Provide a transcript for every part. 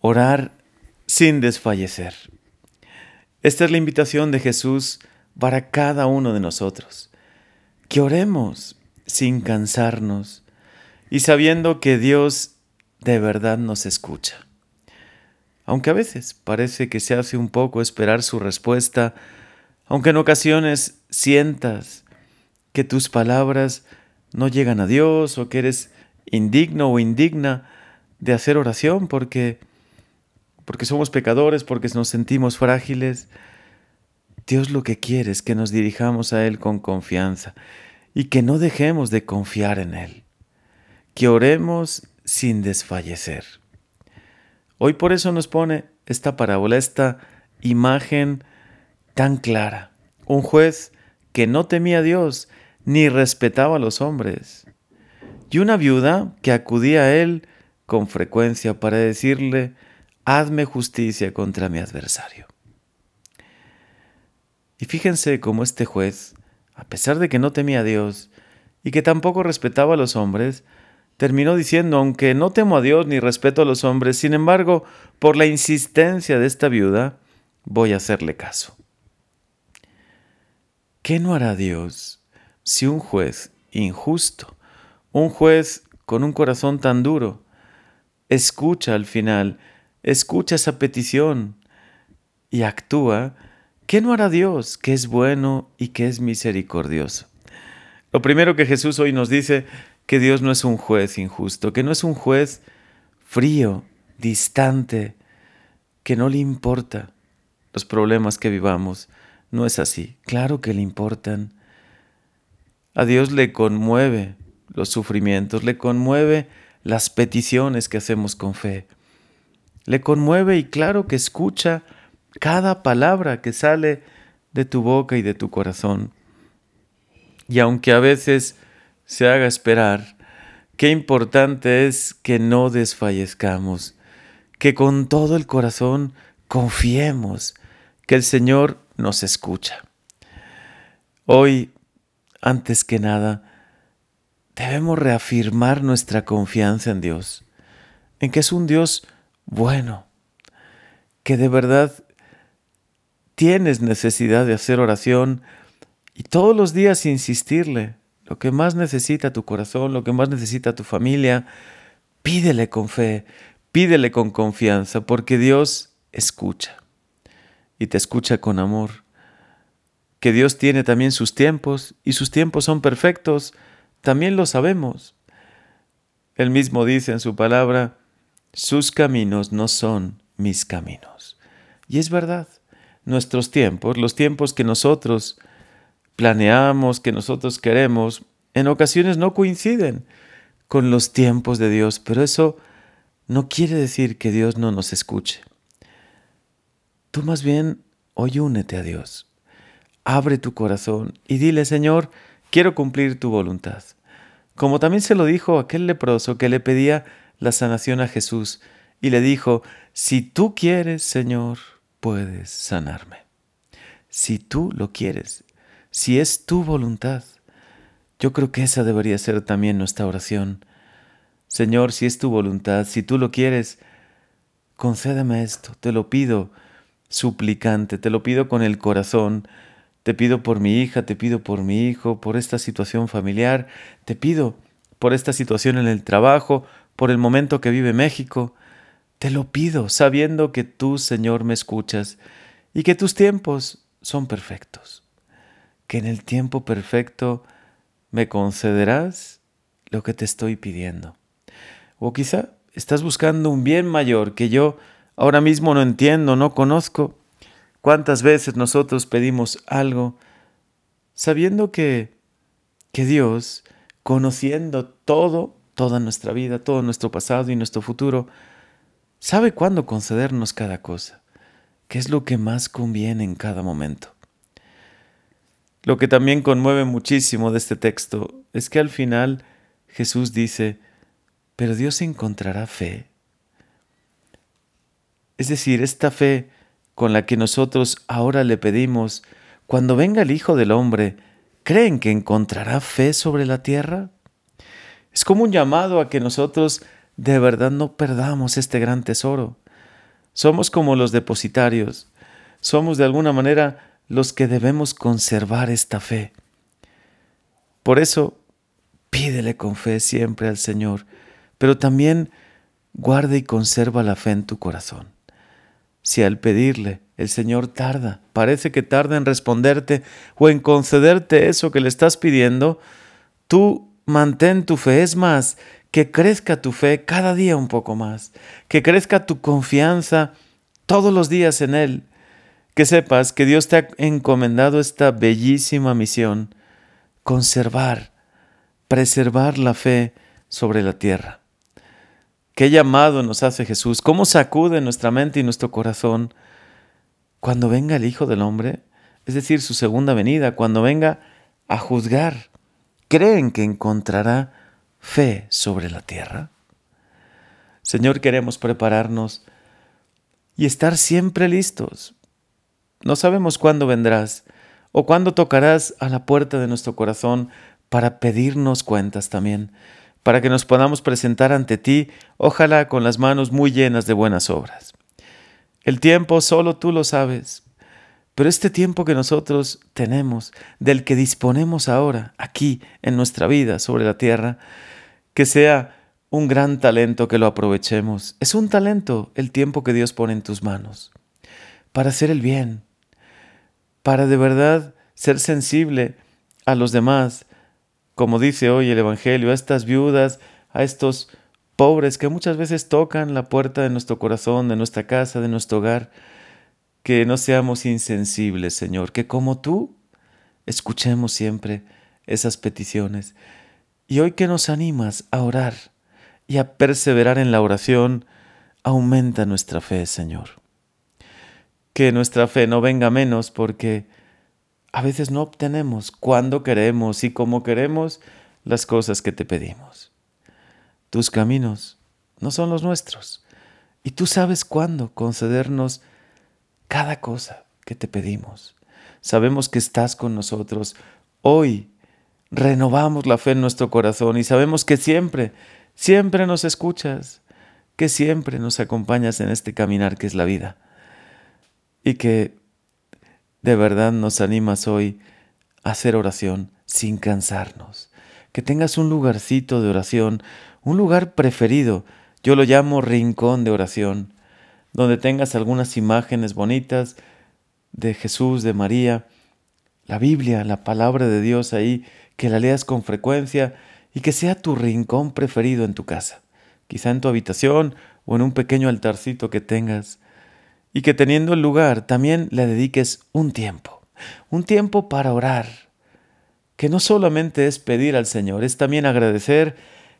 Orar sin desfallecer. Esta es la invitación de Jesús para cada uno de nosotros. Que oremos sin cansarnos y sabiendo que Dios de verdad nos escucha. Aunque a veces parece que se hace un poco esperar su respuesta, aunque en ocasiones sientas que tus palabras no llegan a Dios o que eres indigno o indigna de hacer oración porque porque somos pecadores, porque nos sentimos frágiles. Dios lo que quiere es que nos dirijamos a Él con confianza y que no dejemos de confiar en Él, que oremos sin desfallecer. Hoy por eso nos pone esta parábola, esta imagen tan clara. Un juez que no temía a Dios ni respetaba a los hombres. Y una viuda que acudía a él con frecuencia para decirle, hazme justicia contra mi adversario. Y fíjense cómo este juez, a pesar de que no temía a Dios y que tampoco respetaba a los hombres, terminó diciendo, aunque no temo a Dios ni respeto a los hombres, sin embargo, por la insistencia de esta viuda, voy a hacerle caso. ¿Qué no hará Dios si un juez injusto, un juez con un corazón tan duro, escucha al final escucha esa petición y actúa, ¿qué no hará Dios que es bueno y que es misericordioso? Lo primero que Jesús hoy nos dice, que Dios no es un juez injusto, que no es un juez frío, distante, que no le importa los problemas que vivamos. No es así. Claro que le importan. A Dios le conmueve los sufrimientos, le conmueve las peticiones que hacemos con fe le conmueve y claro que escucha cada palabra que sale de tu boca y de tu corazón. Y aunque a veces se haga esperar, qué importante es que no desfallezcamos, que con todo el corazón confiemos que el Señor nos escucha. Hoy, antes que nada, debemos reafirmar nuestra confianza en Dios, en que es un Dios bueno, que de verdad tienes necesidad de hacer oración y todos los días insistirle. Lo que más necesita tu corazón, lo que más necesita tu familia, pídele con fe, pídele con confianza, porque Dios escucha y te escucha con amor. Que Dios tiene también sus tiempos y sus tiempos son perfectos, también lo sabemos. Él mismo dice en su palabra, sus caminos no son mis caminos. Y es verdad, nuestros tiempos, los tiempos que nosotros planeamos, que nosotros queremos, en ocasiones no coinciden con los tiempos de Dios, pero eso no quiere decir que Dios no nos escuche. Tú más bien hoy únete a Dios, abre tu corazón y dile, Señor, quiero cumplir tu voluntad. Como también se lo dijo aquel leproso que le pedía la sanación a Jesús y le dijo, si tú quieres, Señor, puedes sanarme. Si tú lo quieres, si es tu voluntad. Yo creo que esa debería ser también nuestra oración. Señor, si es tu voluntad, si tú lo quieres, concédeme esto, te lo pido suplicante, te lo pido con el corazón, te pido por mi hija, te pido por mi hijo, por esta situación familiar, te pido por esta situación en el trabajo, por el momento que vive México. Te lo pido, sabiendo que tú, Señor, me escuchas y que tus tiempos son perfectos. Que en el tiempo perfecto me concederás lo que te estoy pidiendo. O quizá estás buscando un bien mayor que yo ahora mismo no entiendo, no conozco. ¿Cuántas veces nosotros pedimos algo sabiendo que, que Dios, conociendo todo, toda nuestra vida, todo nuestro pasado y nuestro futuro, sabe cuándo concedernos cada cosa, qué es lo que más conviene en cada momento. Lo que también conmueve muchísimo de este texto es que al final Jesús dice, pero Dios encontrará fe. Es decir, esta fe con la que nosotros ahora le pedimos, cuando venga el Hijo del Hombre, ¿creen que encontrará fe sobre la tierra? Es como un llamado a que nosotros de verdad no perdamos este gran tesoro, Somos como los depositarios. Somos de alguna manera los que debemos conservar esta fe. Por eso, pídele con fe siempre al Señor, pero también guarda y conserva la fe en tu corazón. Si al pedirle el Señor tarda, parece que tarda en responderte o en concederte eso que le estás pidiendo, tú mantén tu fe. Es más, que crezca tu fe cada día un poco más, que crezca tu confianza todos los días en Él, que sepas que Dios te ha encomendado esta bellísima misión, conservar, preservar la fe sobre la tierra. Qué llamado nos hace Jesús, cómo sacude nuestra mente y nuestro corazón cuando venga el Hijo del Hombre, es decir, su segunda venida, cuando venga a juzgar. ¿Creen que encontrará fe sobre la tierra? Señor, queremos prepararnos y estar siempre listos. No sabemos cuándo vendrás o cuándo tocarás a la puerta de nuestro corazón para pedirnos cuentas también, para que nos podamos presentar ante ti, ojalá con las manos muy llenas de buenas obras. El tiempo solo tú lo sabes, pero este tiempo que nosotros tenemos, del que disponemos ahora, aquí, en nuestra vida sobre la tierra, que sea un gran talento que lo aprovechemos. Es un talento el tiempo que Dios pone en tus manos para hacer el bien, para de verdad ser sensible a los demás, como dice hoy el Evangelio, a estas viudas, a estos pobres que muchas veces tocan la puerta de nuestro corazón, de nuestra casa, de nuestro hogar, que no seamos insensibles, Señor, que como tú escuchemos siempre esas peticiones. Y hoy que nos animas a orar, y a perseverar en la oración, aumenta nuestra fe, Señor. Que nuestra fe no venga menos porque a veces no obtenemos cuando queremos y como queremos las cosas que te pedimos. Tus caminos no son los nuestros y tú sabes cuándo concedernos cada cosa que te pedimos. Sabemos que estás con nosotros. Hoy renovamos la fe en nuestro corazón y sabemos que siempre siempre nos escuchas, que siempre nos acompañas en este caminar que es la vida y que de verdad nos animas hoy a hacer oración sin cansarnos. Que tengas un lugarcito de oración, un lugar preferido, yo lo llamo rincón de oración, donde tengas algunas imágenes bonitas de Jesús, de María, la Biblia, la palabra de Dios ahí, que la leas con frecuencia y que sea tu rincón preferido en tu casa, quizá en tu habitación o en un pequeño altarcito que tengas, y que teniendo el lugar también le dediques un tiempo, un tiempo para orar, que no solamente es pedir al Señor, es también agradecer,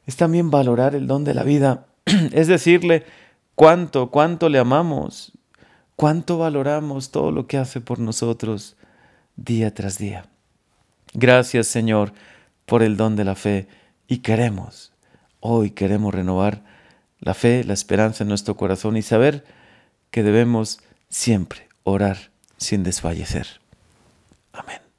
es también valorar el don de la vida, es decirle cuánto, cuánto le amamos, cuánto valoramos todo lo que hace por nosotros día tras día. Gracias Señor por el don de la fe y queremos, hoy queremos renovar la fe, la esperanza en nuestro corazón y saber que debemos siempre orar sin desfallecer. Amén.